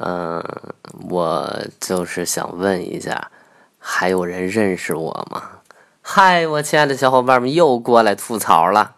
嗯我就是想问一下还有人认识我吗？嗨我亲爱的小伙伴们又过来吐槽了。